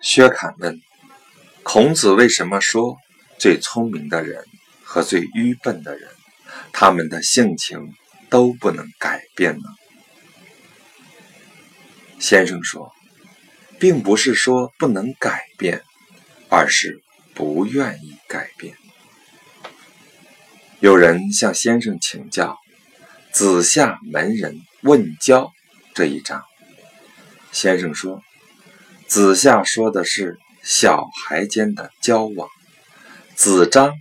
薛侃问：“孔子为什么说最聪明的人和最愚笨的人，他们的性情都不能改变呢？”先生说：“并不是说不能改变，而是不愿意改变。”有人向先生请教“子夏门人问交”这一章，先生说。子夏说的是小孩间的交往，子张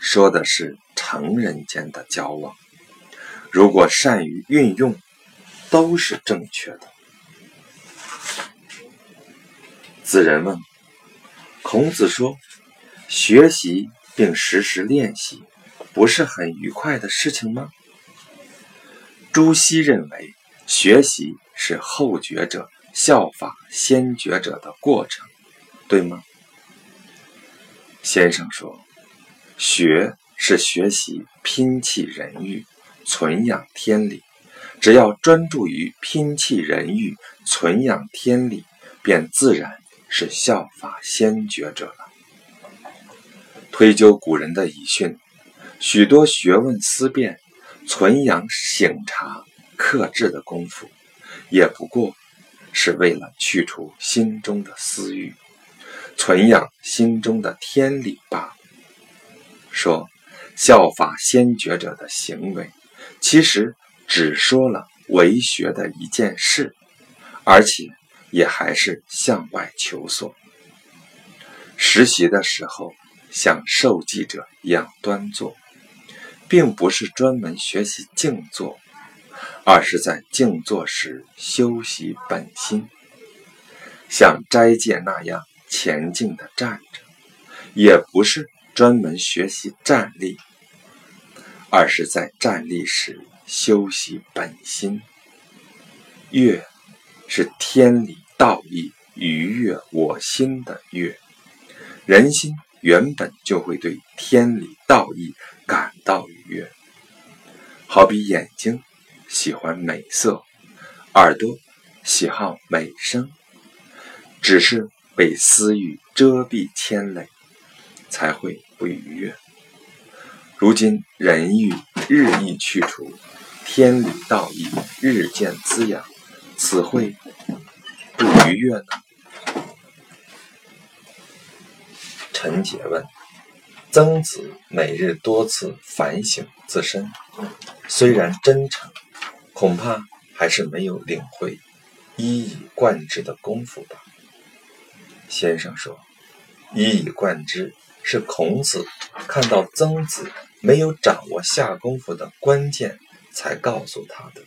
说的是成人间的交往。如果善于运用，都是正确的。子人问：“孔子说，学习并时时练习，不是很愉快的事情吗？”朱熹认为，学习是后觉者。效法先觉者的过程，对吗？先生说：“学是学习拼气人欲，存养天理。只要专注于拼气人欲，存养天理，便自然是效法先觉者了。”推究古人的遗训，许多学问思辨、存养省察、克制的功夫，也不过。是为了去除心中的私欲，存养心中的天理吧。说效法先觉者的行为，其实只说了为学的一件事，而且也还是向外求索。实习的时候，像受记者一样端坐，并不是专门学习静坐。而是在静坐时修习本心，像斋戒那样前进的站着，也不是专门学习站立，而是在站立时修习本心。悦是天理道义愉悦我心的悦，人心原本就会对天理道义感到愉悦，好比眼睛。喜欢美色，耳朵喜好美声，只是被私欲遮蔽牵累，才会不愉悦。如今人欲日益去除，天理道义日渐滋养，此会不愉悦呢？陈杰问：曾子每日多次反省自身，虽然真诚。恐怕还是没有领会一以贯之的功夫吧。先生说：“一以贯之是孔子看到曾子没有掌握下功夫的关键，才告诉他的。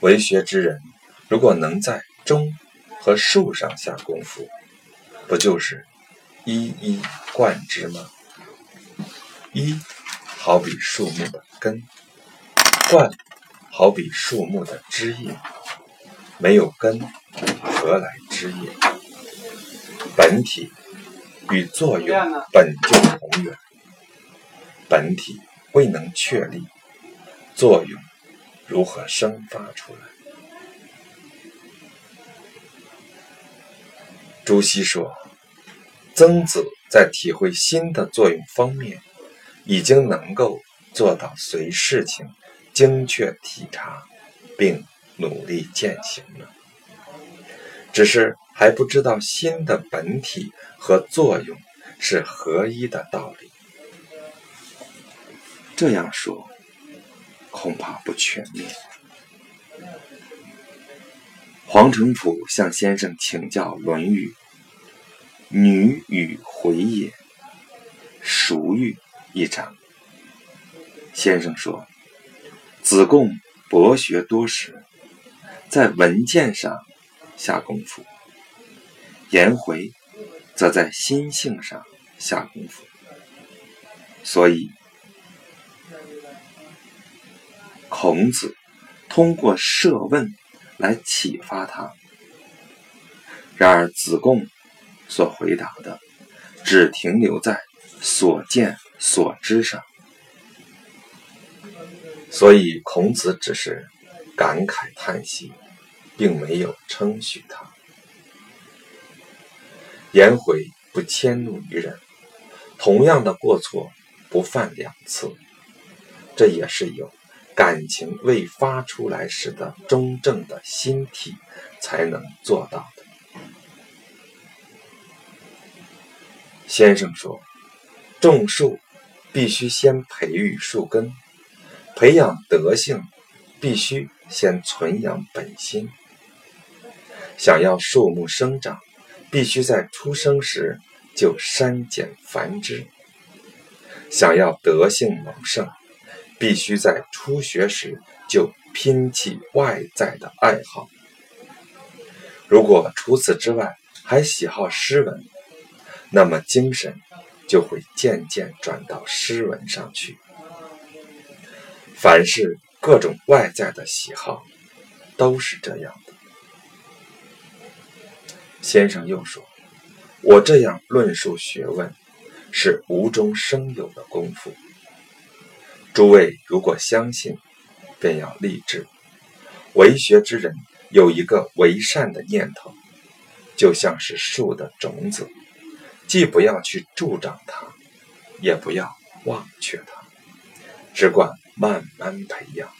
为学之人，如果能在中和术上下功夫，不就是一一贯之吗？一好比树木的根，贯。”好比树木的枝叶，没有根，何来枝叶？本体与作用本就同源，本体未能确立，作用如何生发出来？朱熹说，曾子在体会心的作用方面，已经能够做到随事情。精确体察，并努力践行了，只是还不知道心的本体和作用是合一的道理。这样说恐怕不全面。黄承甫向先生请教《论语》“女与回也”孰欲一章，先生说。子贡博学多识，在文件上下功夫；颜回则在心性上下功夫。所以，孔子通过设问来启发他。然而，子贡所回答的只停留在所见所知上。所以，孔子只是感慨叹息，并没有称许他。颜回不迁怒于人，同样的过错不犯两次，这也是有感情未发出来时的中正的心体才能做到的。先生说，种树必须先培育树根，培养德性必须先存养本心。想要树木生长，必须在出生时就删减繁枝；想要德性猛盛，必须在初学时就拼弃外在的爱好。如果除此之外还喜好诗文，那么精神就会渐渐转到诗文上去。凡是各种外在的喜好，都是这样的。先生又说：“我这样论述学问，是无中生有的功夫。诸位如果相信，便要立志。为学之人有一个为善的念头，就像是树的种子，既不要去助长它，也不要忘却它，只管慢慢培养，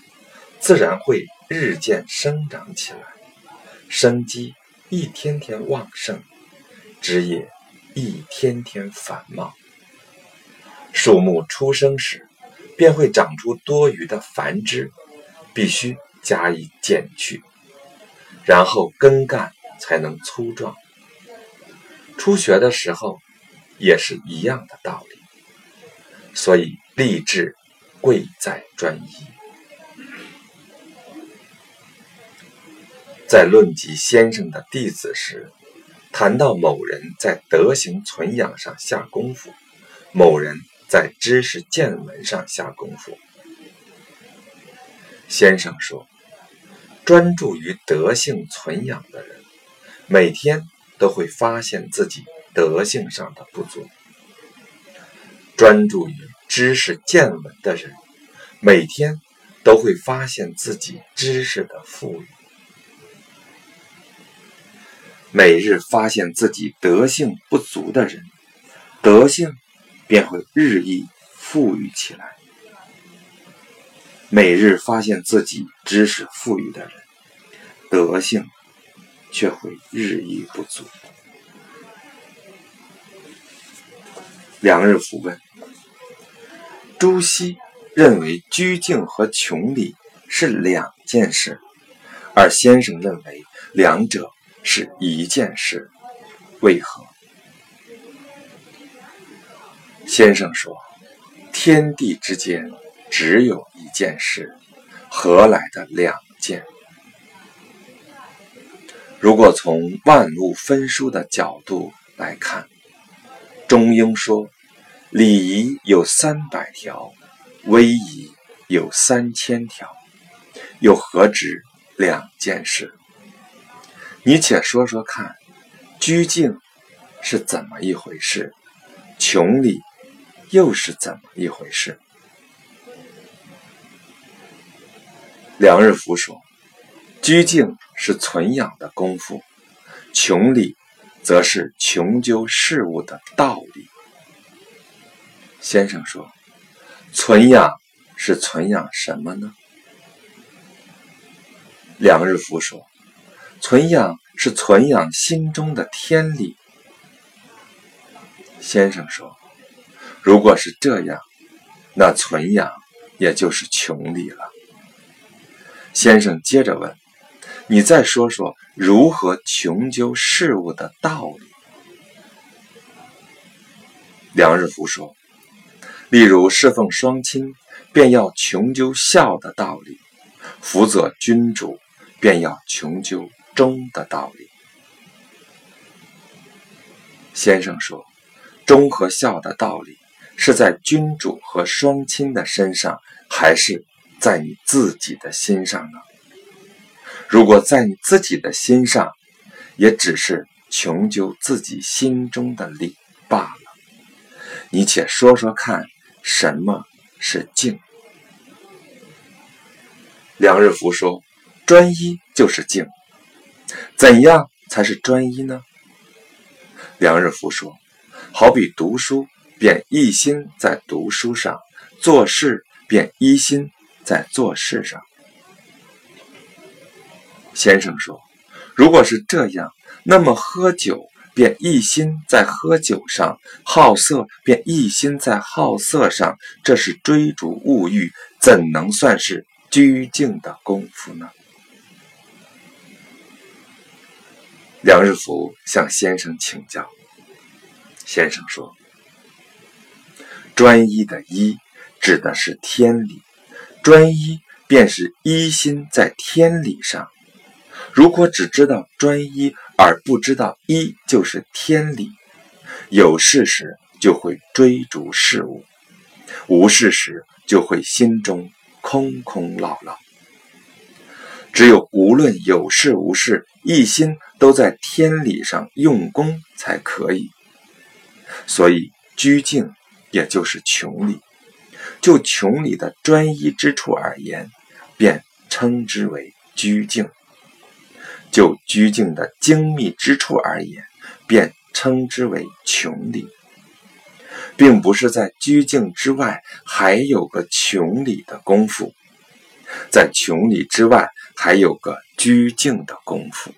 自然会日渐生长起来，生机。”一天天旺盛，枝叶一天天繁茂。树木出生时，便会长出多余的繁枝，必须加以剪去，然后根干才能粗壮。初学的时候，也是一样的道理。所以立志贵在专一。在论及先生的弟子时，谈到某人在德行存养上下功夫，某人在知识见闻上下功夫。先生说，专注于德性存养的人，每天都会发现自己德性上的不足；专注于知识见闻的人，每天都会发现自己知识的富裕。每日发现自己德性不足的人，德性便会日益富裕起来；每日发现自己知识富裕的人，德性却会日益不足。梁日甫问：朱熹认为居静和穷理是两件事，而先生认为两者。是一件事，为何？先生说：“天地之间只有一件事，何来的两件？”如果从万物分殊的角度来看，中庸说：“礼仪有三百条，威仪有三千条，又何止两件事？”你且说说看，拘静是怎么一回事？穷理又是怎么一回事？梁日福说：“拘静是存养的功夫，穷理则是穷究事物的道理。”先生说：“存养是存养什么呢？”梁日福说。存养是存养心中的天理。先生说：“如果是这样，那存养也就是穷理了。”先生接着问：“你再说说如何穷究事物的道理？”梁日福说：“例如侍奉双亲，便要穷究孝的道理；辅佐君主，便要穷究。”忠的道理，先生说，忠和孝的道理是在君主和双亲的身上，还是在你自己的心上呢？如果在你自己的心上，也只是穷究自己心中的理罢了。你且说说看，什么是静？梁日福说，专一就是静。怎样才是专一呢？梁日福说：“好比读书，便一心在读书上；做事，便一心在做事上。”先生说：“如果是这样，那么喝酒便一心在喝酒上，好色便一心在好色上，这是追逐物欲，怎能算是居静的功夫呢？”梁日福向先生请教。先生说：“专一的一指的是天理，专一便是一心在天理上。如果只知道专一而不知道一就是天理，有事时就会追逐事物，无事时就会心中空空落落。只有无论有事无事，一心都在天理上用功才可以。”所以，居静也就是穷理。就穷理的专一之处而言，便称之为居静；就居静的精密之处而言，便称之为穷理。并不是在居静之外还有个穷理的功夫，在穷理之外还有个居静的功夫。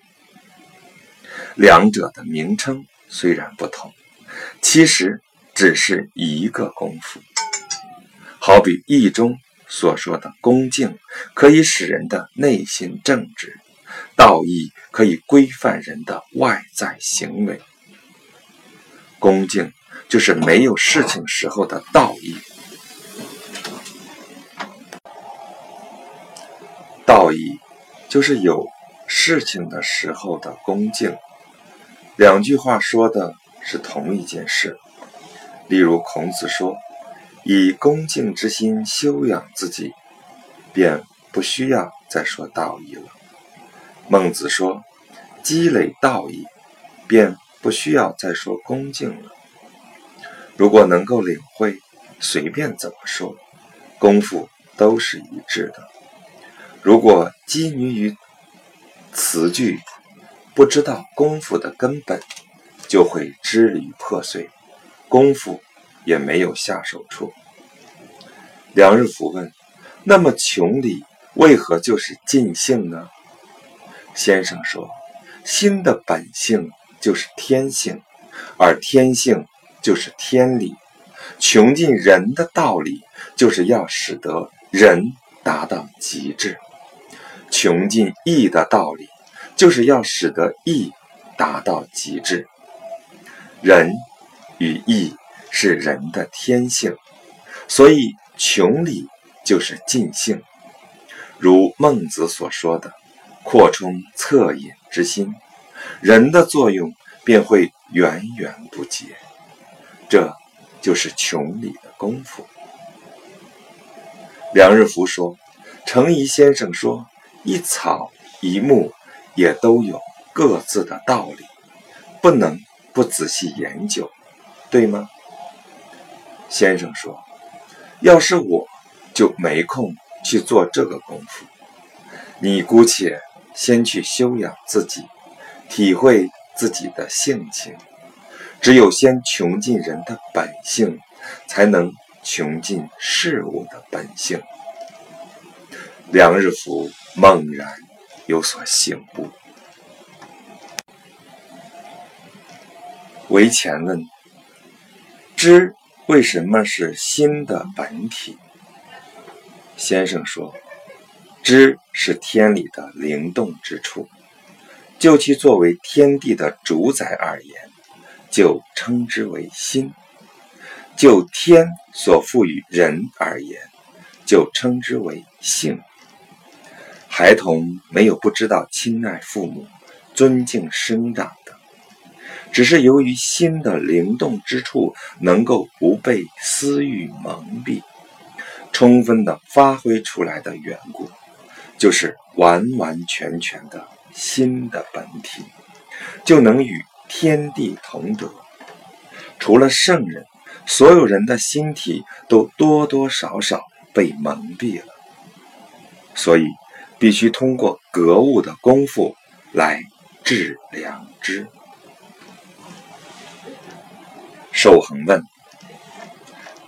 两者的名称虽然不同。其实只是一个功夫，好比易中所说的恭敬，可以使人的内心正直；道义可以规范人的外在行为。恭敬就是没有事情时候的道义，道义就是有事情的时候的恭敬。两句话说的。是同一件事。例如，孔子说：“以恭敬之心修养自己，便不需要再说道义了。”孟子说：“积累道义，便不需要再说恭敬了。”如果能够领会，随便怎么说，功夫都是一致的。如果拘泥于词句，不知道功夫的根本。就会支离破碎，功夫也没有下手处。梁日福问：“那么穷理为何就是尽性呢？”先生说：“心的本性就是天性，而天性就是天理。穷尽人的道理，就是要使得人达到极致；穷尽义的道理，就是要使得义达到极致。”仁与义是人的天性，所以穷理就是尽性。如孟子所说的“扩充恻隐之心”，人的作用便会源源不竭。这就是穷理的功夫。梁日福说：“程颐先生说，一草一木也都有各自的道理，不能。”不仔细研究，对吗？先生说：“要是我，就没空去做这个功夫。你姑且先去修养自己，体会自己的性情。只有先穷尽人的本性，才能穷尽事物的本性。”梁日福猛然有所醒悟。为前问：知为什么是心的本体？先生说：知是天理的灵动之处，就其作为天地的主宰而言，就称之为心；就天所赋予人而言，就称之为性。孩童没有不知道亲爱父母、尊敬生长的。只是由于心的灵动之处能够不被私欲蒙蔽，充分的发挥出来的缘故，就是完完全全的心的本体，就能与天地同德。除了圣人，所有人的心体都多多少少被蒙蔽了，所以必须通过格物的功夫来治良知。寿恒问：“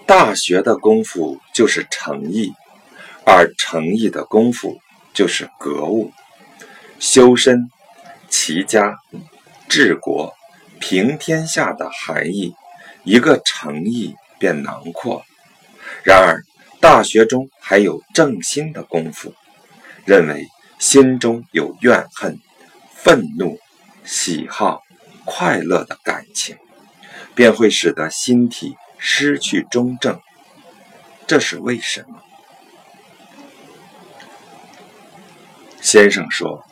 大学的功夫就是诚意，而诚意的功夫就是格物、修身、齐家、治国、平天下的含义，一个诚意便囊括。然而，大学中还有正心的功夫，认为心中有怨恨、愤怒、喜好、快乐的感情。”便会使得心体失去中正，这是为什么？先生说：“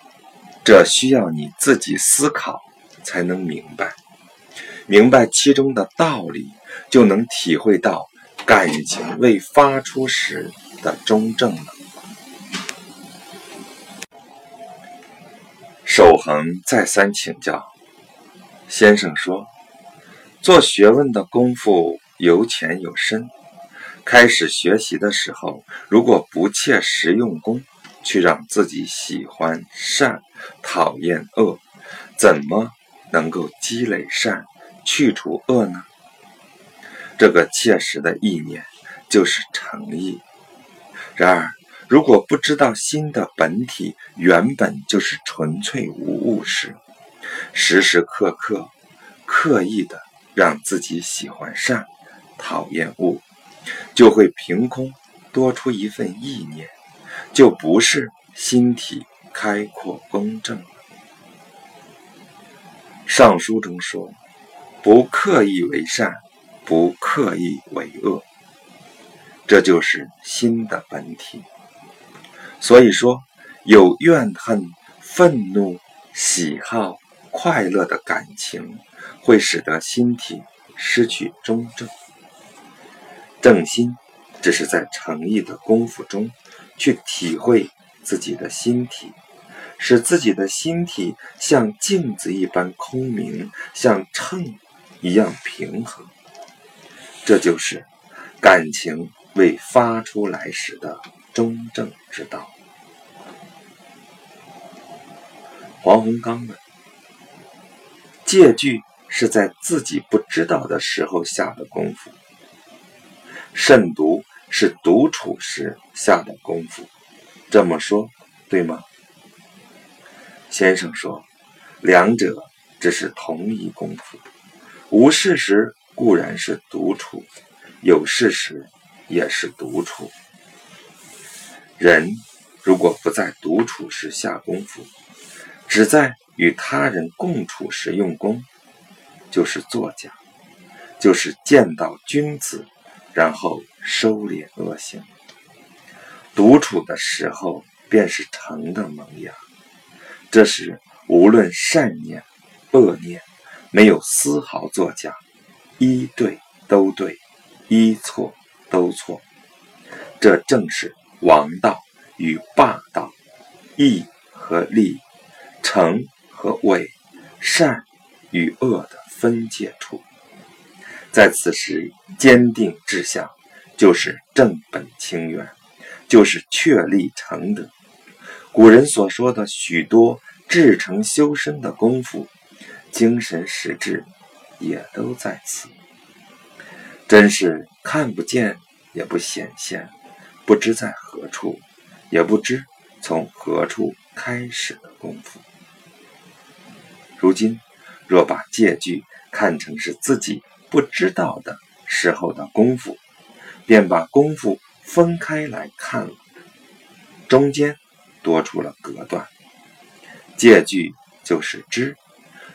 这需要你自己思考才能明白，明白其中的道理，就能体会到感情未发出时的中正了。”守恒再三请教，先生说。做学问的功夫有浅有深，开始学习的时候，如果不切实用功，去让自己喜欢善，讨厌恶，怎么能够积累善，去除恶呢？这个切实的意念就是诚意。然而，如果不知道心的本体原本就是纯粹无物时，时时刻刻刻意的。让自己喜欢善，讨厌恶，就会凭空多出一份意念，就不是心体开阔公正了。上书中说：“不刻意为善，不刻意为恶。”这就是心的本体。所以说，有怨恨、愤怒、喜好、快乐的感情。会使得心体失去中正。正心只是在诚意的功夫中去体会自己的心体，使自己的心体像镜子一般空明，像秤一样平衡。这就是感情未发出来时的中正之道。黄洪刚问：借据。是在自己不知道的时候下的功夫，慎独是独处时下的功夫，这么说对吗？先生说，两者只是同一功夫，无事时固然是独处，有事时也是独处。人如果不在独处时下功夫，只在与他人共处时用功。就是作假，就是见到君子，然后收敛恶行。独处的时候，便是诚的萌芽。这时，无论善念、恶念，没有丝毫作假，一对都对，一错都错。这正是王道与霸道，义和利，诚和伪，善与恶的。分界处，在此时坚定志向，就是正本清源，就是确立成德。古人所说的许多至诚修身的功夫，精神实质也都在此。真是看不见也不显现，不知在何处，也不知从何处开始的功夫。如今。若把借据看成是自己不知道的时候的功夫，便把功夫分开来看了，中间多出了隔断。借据就是知，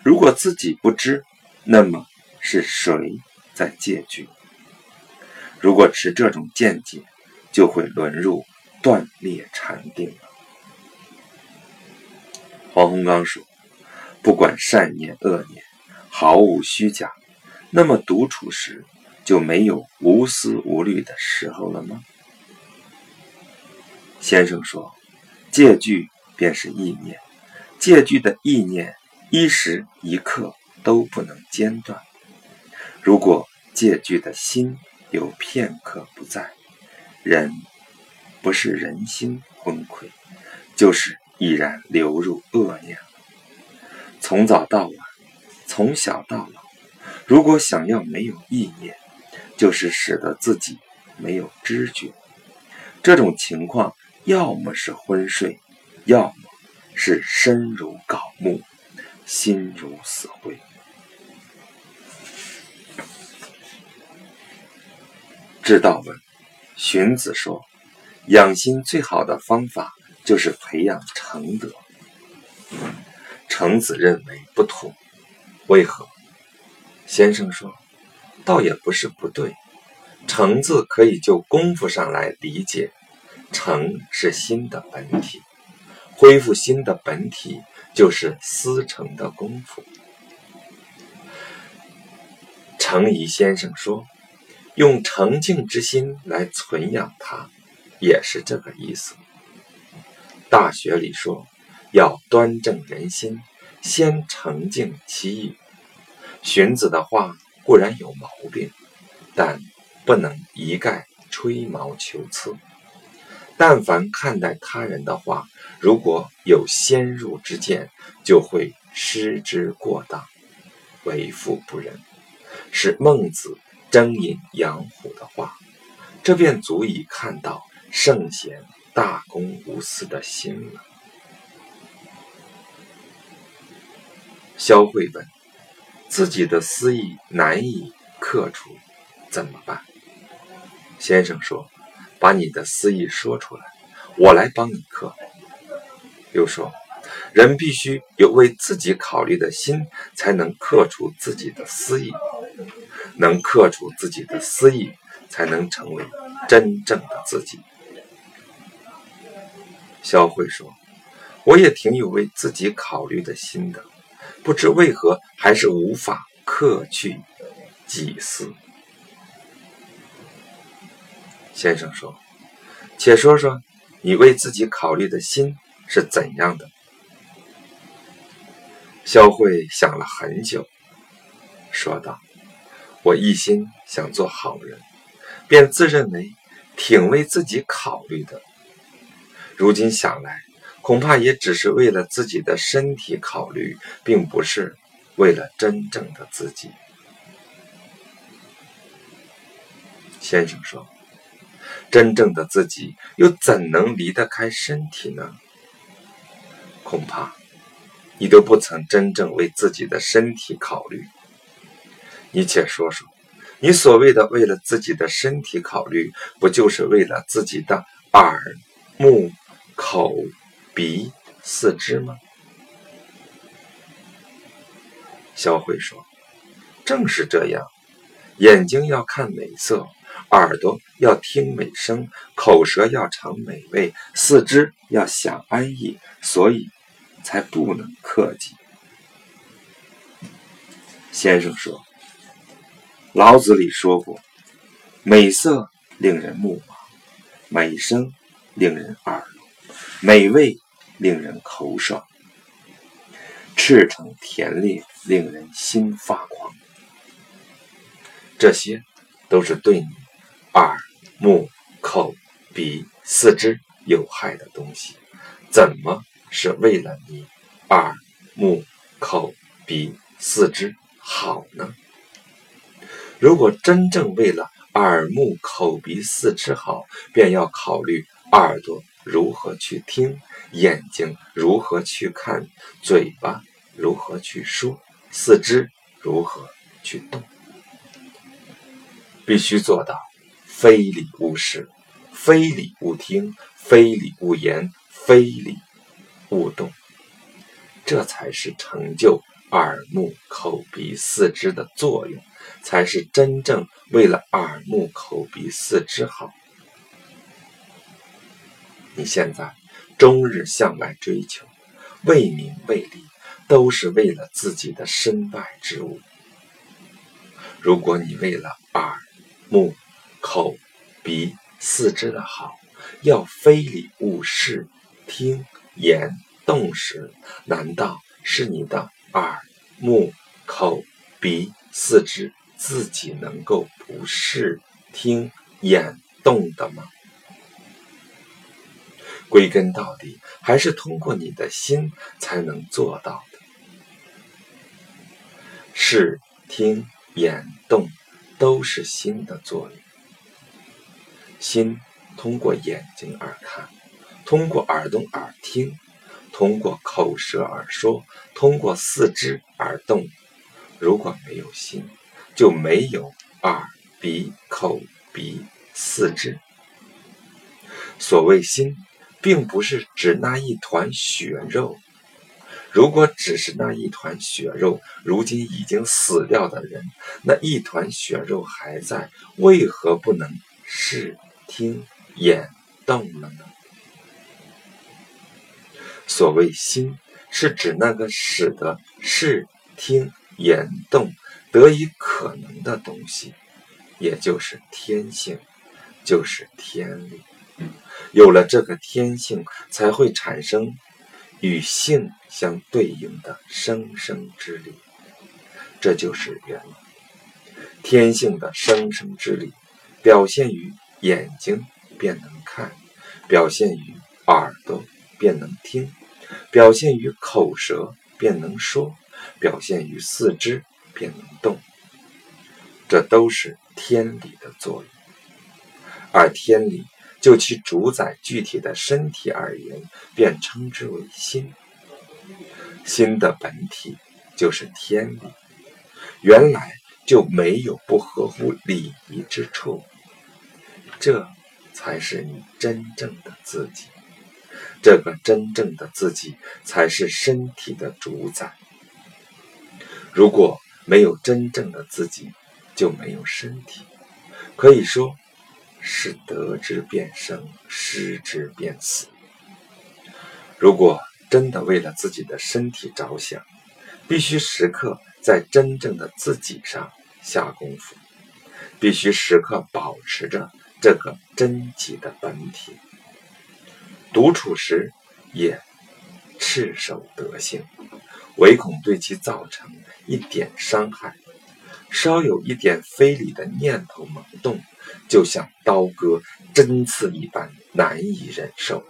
如果自己不知，那么是谁在借据？如果持这种见解，就会沦入断裂禅定了。黄洪刚说。不管善念恶念，毫无虚假，那么独处时就没有无思无虑的时候了吗？先生说，借据便是意念，借据的意念一时一刻都不能间断。如果借据的心有片刻不在，人不是人心昏聩，就是已然流入恶念。从早到晚，从小到老，如果想要没有意念，就是使得自己没有知觉。这种情况要么是昏睡，要么是身如槁木，心如死灰。知道问：荀子说，养心最好的方法就是培养诚德。程子认为不妥，为何？先生说，倒也不是不对。诚字可以就功夫上来理解，诚是心的本体，恢复心的本体就是思成的功夫。程颐先生说，用澄净之心来存养它，也是这个意思。大学里说，要端正人心，先澄净其意。荀子的话固然有毛病，但不能一概吹毛求疵。但凡看待他人的话，如果有先入之见，就会失之过当，为富不仁。是孟子争饮养虎的话，这便足以看到圣贤大公无私的心了。肖慧文。自己的私意难以克除，怎么办？先生说：“把你的私意说出来，我来帮你克。”又说：“人必须有为自己考虑的心，才能克除自己的私意。能克除自己的私意，才能成为真正的自己。”萧慧说：“我也挺有为自己考虑的心的。”不知为何还是无法克去己私。先生说：“且说说你为自己考虑的心是怎样的。”萧慧想了很久，说道：“我一心想做好人，便自认为挺为自己考虑的。如今想来。”恐怕也只是为了自己的身体考虑，并不是为了真正的自己。先生说：“真正的自己又怎能离得开身体呢？”恐怕你都不曾真正为自己的身体考虑。你且说说，你所谓的为了自己的身体考虑，不就是为了自己的耳、目、口？鼻、四肢吗？小慧说：“正是这样，眼睛要看美色，耳朵要听美声，口舌要尝美味，四肢要想安逸，所以才不能克己。”先生说：“老子里说过，美色令人目盲，美声令人耳聋，美味。”令人口爽，赤诚甜烈，令人心发狂。这些都是对你耳、目、口、鼻、四肢有害的东西。怎么是为了你耳、目、口、鼻、四肢好呢？如果真正为了耳、目、口、鼻、四肢好，便要考虑耳朵。如何去听？眼睛如何去看？嘴巴如何去说？四肢如何去动？必须做到非礼勿视，非礼勿听，非礼勿言，非礼勿动。这才是成就耳目口鼻四肢的作用，才是真正为了耳目口鼻四肢好。你现在终日向外追求，为名为利，都是为了自己的身外之物。如果你为了耳、目、口、鼻、四肢的好，要非礼勿视、听、言、动时，难道是你的耳、目、口、鼻、四肢自己能够不视、听、言、动的吗？归根到底，还是通过你的心才能做到的。视、听、眼动都是心的作用。心通过眼睛而看，通过耳朵而听，通过口舌而说，通过四肢而动。如果没有心，就没有耳、鼻、口、鼻、四肢。所谓心，并不是指那一团血肉。如果只是那一团血肉，如今已经死掉的人，那一团血肉还在，为何不能视、听、眼动了呢？所谓心，是指那个使得视、听、眼动得以可能的东西，也就是天性，就是天理。有了这个天性，才会产生。与性相对应的生生之力，这就是缘。天性的生生之力，表现于眼睛便能看，表现于耳朵便能听，表现于口舌便能说，表现于四肢便能动。这都是天理的作用，而天理。就其主宰具体的身体而言，便称之为心。心的本体就是天理，原来就没有不合乎礼仪之处。这才是你真正的自己，这个真正的自己才是身体的主宰。如果没有真正的自己，就没有身体。可以说。是得之便生，失之便死。如果真的为了自己的身体着想，必须时刻在真正的自己上下功夫，必须时刻保持着这个真己的本体。独处时也赤手德性，唯恐对其造成一点伤害，稍有一点非礼的念头萌动。就像刀割针刺一般难以忍受，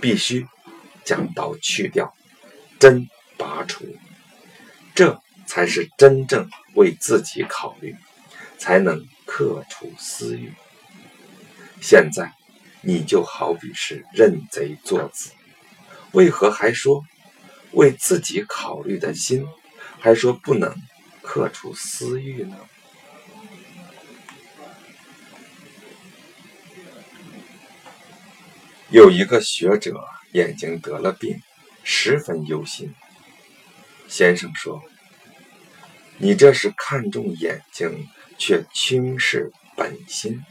必须将刀去掉，针拔除，这才是真正为自己考虑，才能克除私欲。现在你就好比是认贼作子，为何还说为自己考虑的心，还说不能克除私欲呢？有一个学者眼睛得了病，十分忧心。先生说：“你这是看重眼睛，却轻视本心。”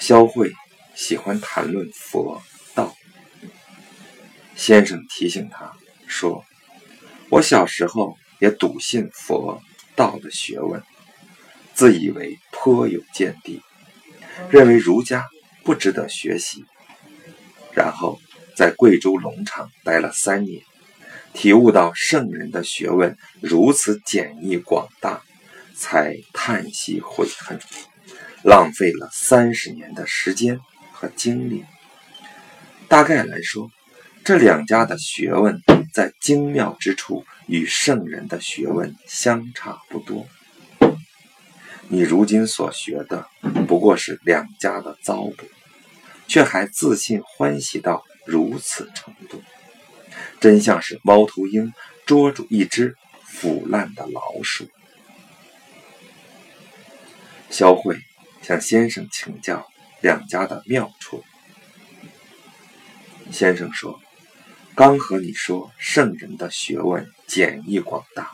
肖慧喜欢谈论佛道。先生提醒他说：“我小时候也笃信佛道的学问，自以为颇有见地。”认为儒家不值得学习，然后在贵州龙场待了三年，体悟到圣人的学问如此简易广大，才叹息悔恨，浪费了三十年的时间和精力。大概来说，这两家的学问在精妙之处与圣人的学问相差不多。你如今所学的不过是两家的糟粕，却还自信欢喜到如此程度，真像是猫头鹰捉住一只腐烂的老鼠。肖慧向先生请教两家的妙处，先生说：“刚和你说圣人的学问简易广大，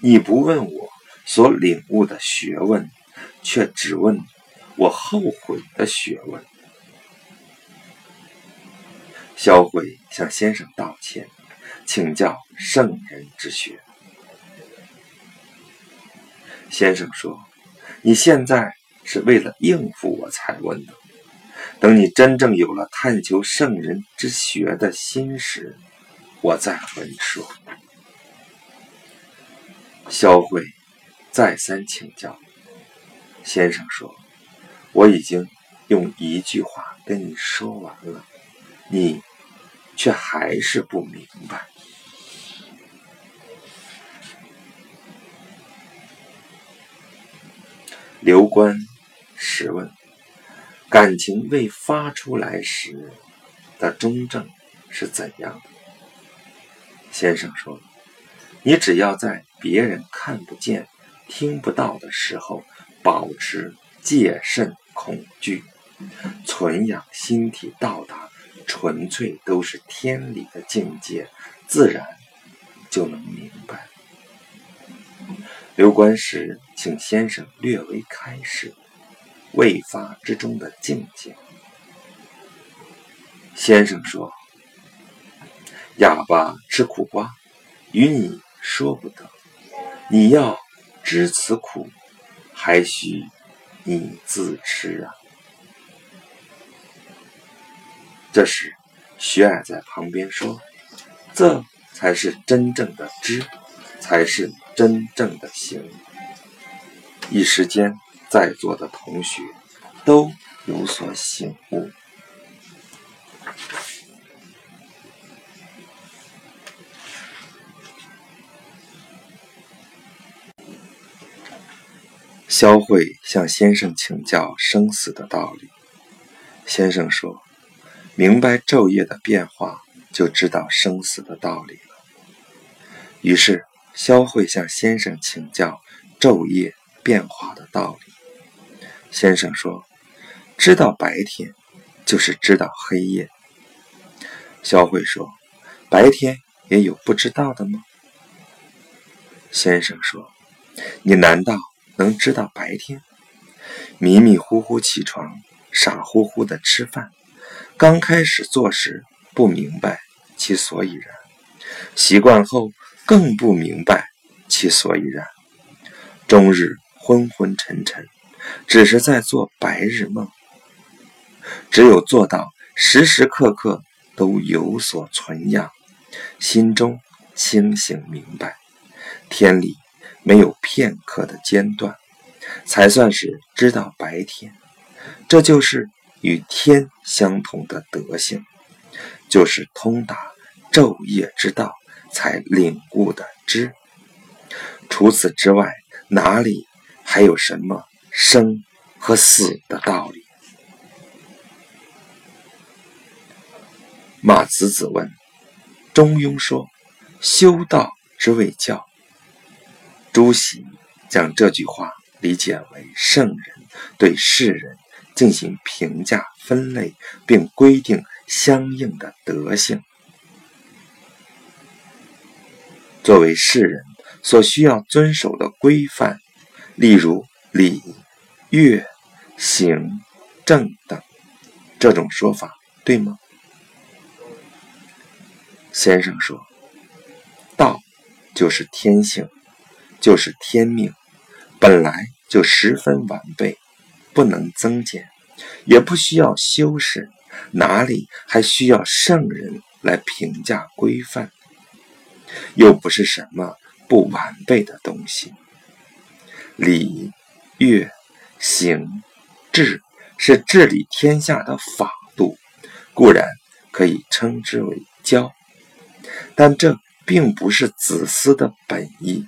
你不问我。”所领悟的学问，却只问我后悔的学问。萧慧向先生道歉，请教圣人之学。先生说：“你现在是为了应付我才问的，等你真正有了探求圣人之学的心时，我再和你说。萧慧再三请教，先生说：“我已经用一句话跟你说完了，你却还是不明白。”刘关，十问。感情未发出来时的中正是怎样的？先生说：你只要在别人看不见、听不到的时候，保持戒慎恐惧，存养心体，到达纯粹都是天理的境界，自然就能明白。刘观时，请先生略微开示未发之中的境界。先生说：“哑巴吃苦瓜，与你说不得。你要知此苦，还需你自吃啊。”这时，徐爱在旁边说：“这才是真正的知。”才是真正的行。一时间，在座的同学都有所醒悟。肖慧向先生请教生死的道理。先生说：“明白昼夜的变化，就知道生死的道理了。”于是。肖慧向先生请教昼夜变化的道理。先生说：“知道白天，就是知道黑夜。”小慧说：“白天也有不知道的吗？”先生说：“你难道能知道白天？迷迷糊糊起床，傻乎乎的吃饭，刚开始做时不明白其所以然，习惯后。”更不明白其所以然，终日昏昏沉沉，只是在做白日梦。只有做到时时刻刻都有所存养，心中清醒明白，天理没有片刻的间断，才算是知道白天。这就是与天相同的德性，就是通达昼夜之道。才领悟的知，除此之外，哪里还有什么生和死的道理？马子子问：“中庸说，修道之谓教。”朱熹将这句话理解为圣人对世人进行评价、分类，并规定相应的德性。作为世人所需要遵守的规范，例如礼、月、行、正等，这种说法对吗？先生说：“道就是天性，就是天命，本来就十分完备，不能增减，也不需要修饰，哪里还需要圣人来评价规范？”又不是什么不完备的东西。礼、乐、行、治是治理天下的法度，固然可以称之为教，但这并不是子思的本意。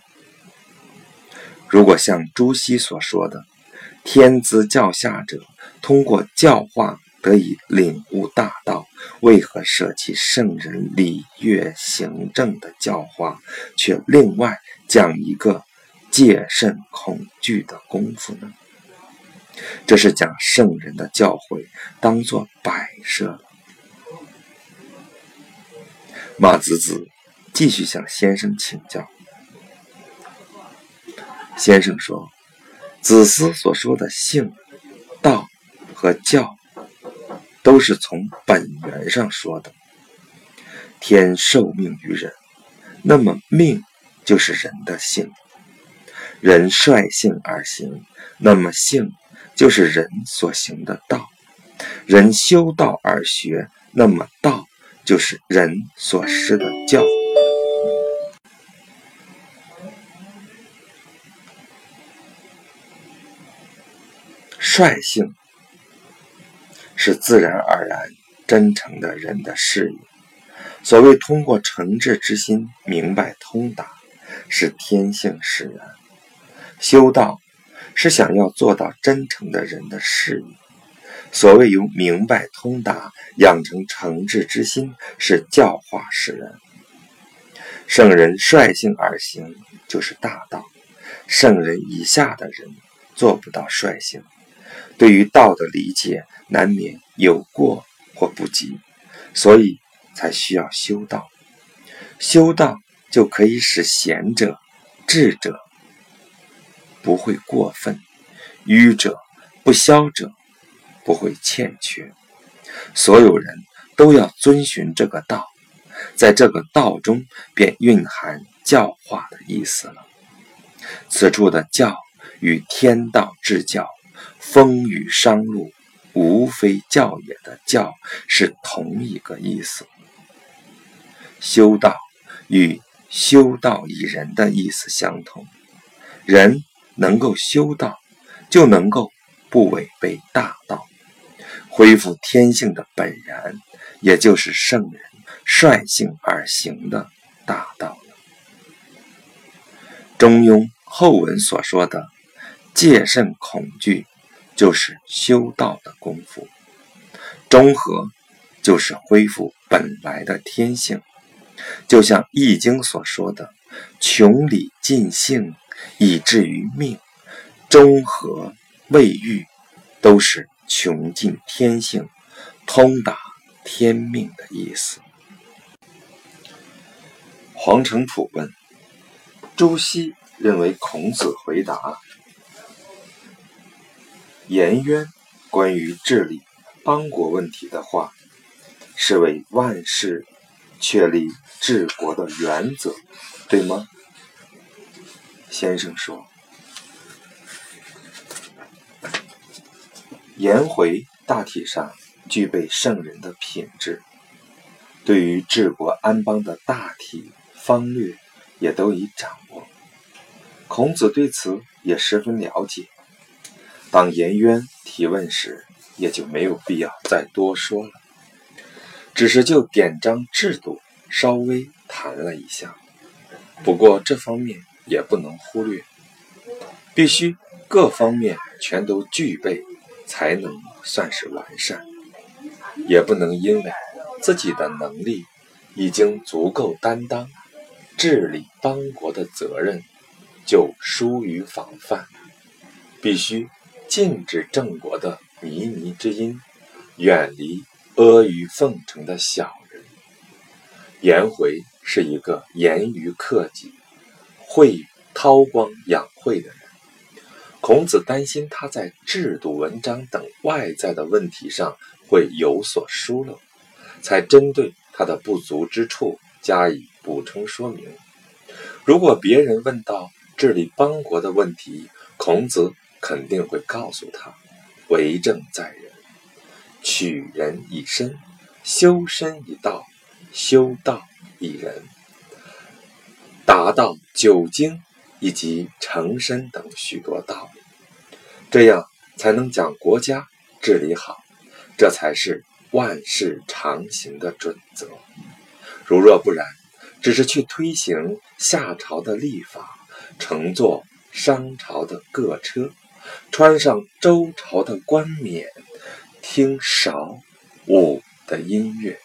如果像朱熹所说的“天资教下者，通过教化”。得以领悟大道，为何舍弃圣人礼乐行政的教化，却另外讲一个戒慎恐惧的功夫呢？这是将圣人的教诲当作摆设了。马子子继续向先生请教，先生说：“子思所说的性、道和教。”都是从本源上说的。天受命于人，那么命就是人的性；人率性而行，那么性就是人所行的道；人修道而学，那么道就是人所施的教。率性。是自然而然、真诚的人的事业。所谓通过诚挚之心明白通达，是天性使然。修道是想要做到真诚的人的事业。所谓由明白通达养成诚挚之心，是教化世人。圣人率性而行，就是大道。圣人以下的人做不到率性，对于道的理解难免有过或不及，所以才需要修道。修道就可以使贤者、智者不会过分，愚者、不肖者。不会欠缺，所有人都要遵循这个道，在这个道中便蕴含教化的意思了。此处的教与天道至教、风雨商路无非教也的教是同一个意思。修道与修道以人的意思相同，人能够修道，就能够不违背大道。恢复天性的本然，也就是圣人率性而行的大道。中庸后文所说的戒慎恐惧，就是修道的功夫；中和就是恢复本来的天性。就像《易经》所说的“穷理尽性，以至于命”，中和未愈，都是。穷尽天性，通达天命的意思。黄承甫问：朱熹认为孔子回答颜渊关于治理邦国问题的话，是为万世确立治国的原则，对吗？先生说。颜回大体上具备圣人的品质，对于治国安邦的大体方略也都已掌握。孔子对此也十分了解。当颜渊提问时，也就没有必要再多说了，只是就典章制度稍微谈了一下。不过这方面也不能忽略，必须各方面全都具备。才能算是完善，也不能因为自己的能力已经足够担当治理邦国的责任，就疏于防范。必须禁止郑国的靡靡之音，远离阿谀奉承的小人。颜回是一个严于克己、会韬光养晦的人。孔子担心他在制度、文章等外在的问题上会有所疏漏，才针对他的不足之处加以补充说明。如果别人问到治理邦国的问题，孔子肯定会告诉他：“为政在人，取人以身，修身以道，修道以仁，达到九经。”以及成身等许多道理，这样才能将国家治理好，这才是万事常行的准则。如若不然，只是去推行夏朝的历法，乘坐商朝的各车，穿上周朝的冠冕，听韶武的音乐，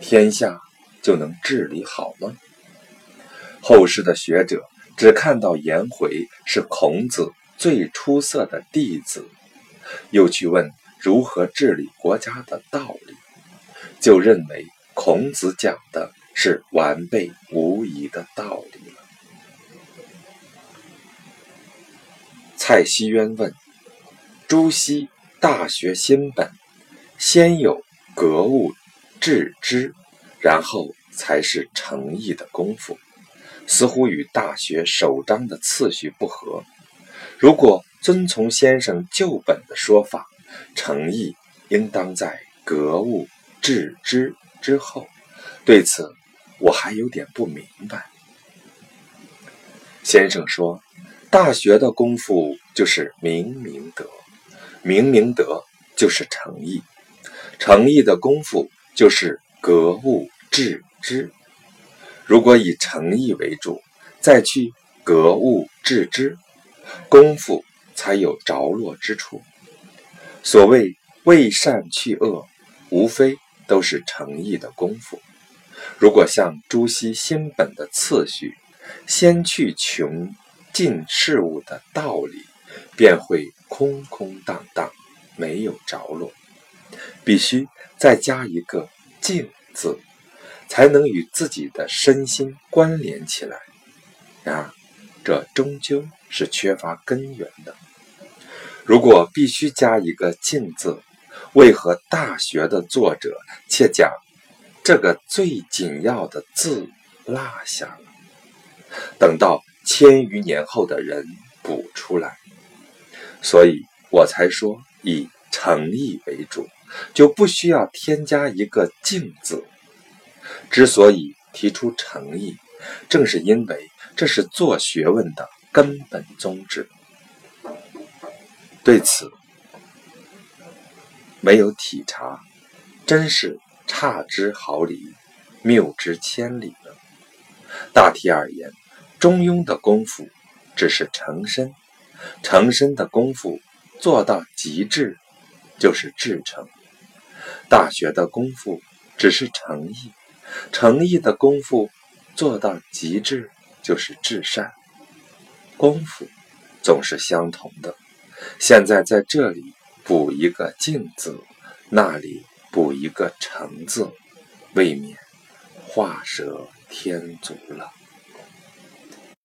天下就能治理好吗？后世的学者。只看到颜回是孔子最出色的弟子，又去问如何治理国家的道理，就认为孔子讲的是完备无疑的道理了。蔡希渊问：朱熹《大学》新本，先有格物致知，然后才是诚意的功夫。似乎与《大学》首章的次序不合。如果遵从先生旧本的说法，诚意应当在格物致知之后。对此，我还有点不明白。先生说，《大学》的功夫就是明明德，明明德就是诚意，诚意的功夫就是格物致知。如果以诚意为主，再去格物致知，功夫才有着落之处。所谓为善去恶，无非都是诚意的功夫。如果像朱熹心本的次序，先去穷尽事物的道理，便会空空荡荡，没有着落。必须再加一个“静”字，才能与自己的身心关联起来。然而，这终究是缺乏根源的。如果必须加一个“静”字，为何《大学》的作者却将这个最紧要的字落下了？等到千余年后的人补出来，所以我才说以诚意为主，就不需要添加一个“静”字。之所以提出诚意，正是因为这是做学问的根本宗旨。对此没有体察，真是差之毫厘，谬之千里了。大体而言，中庸的功夫只是成身，成身的功夫做到极致，就是至诚；大学的功夫只是诚意，诚意的功夫做到极致，就是至善。功夫总是相同的。现在在这里补一个“静”字，那里补一个“诚”字，未免画蛇添足了。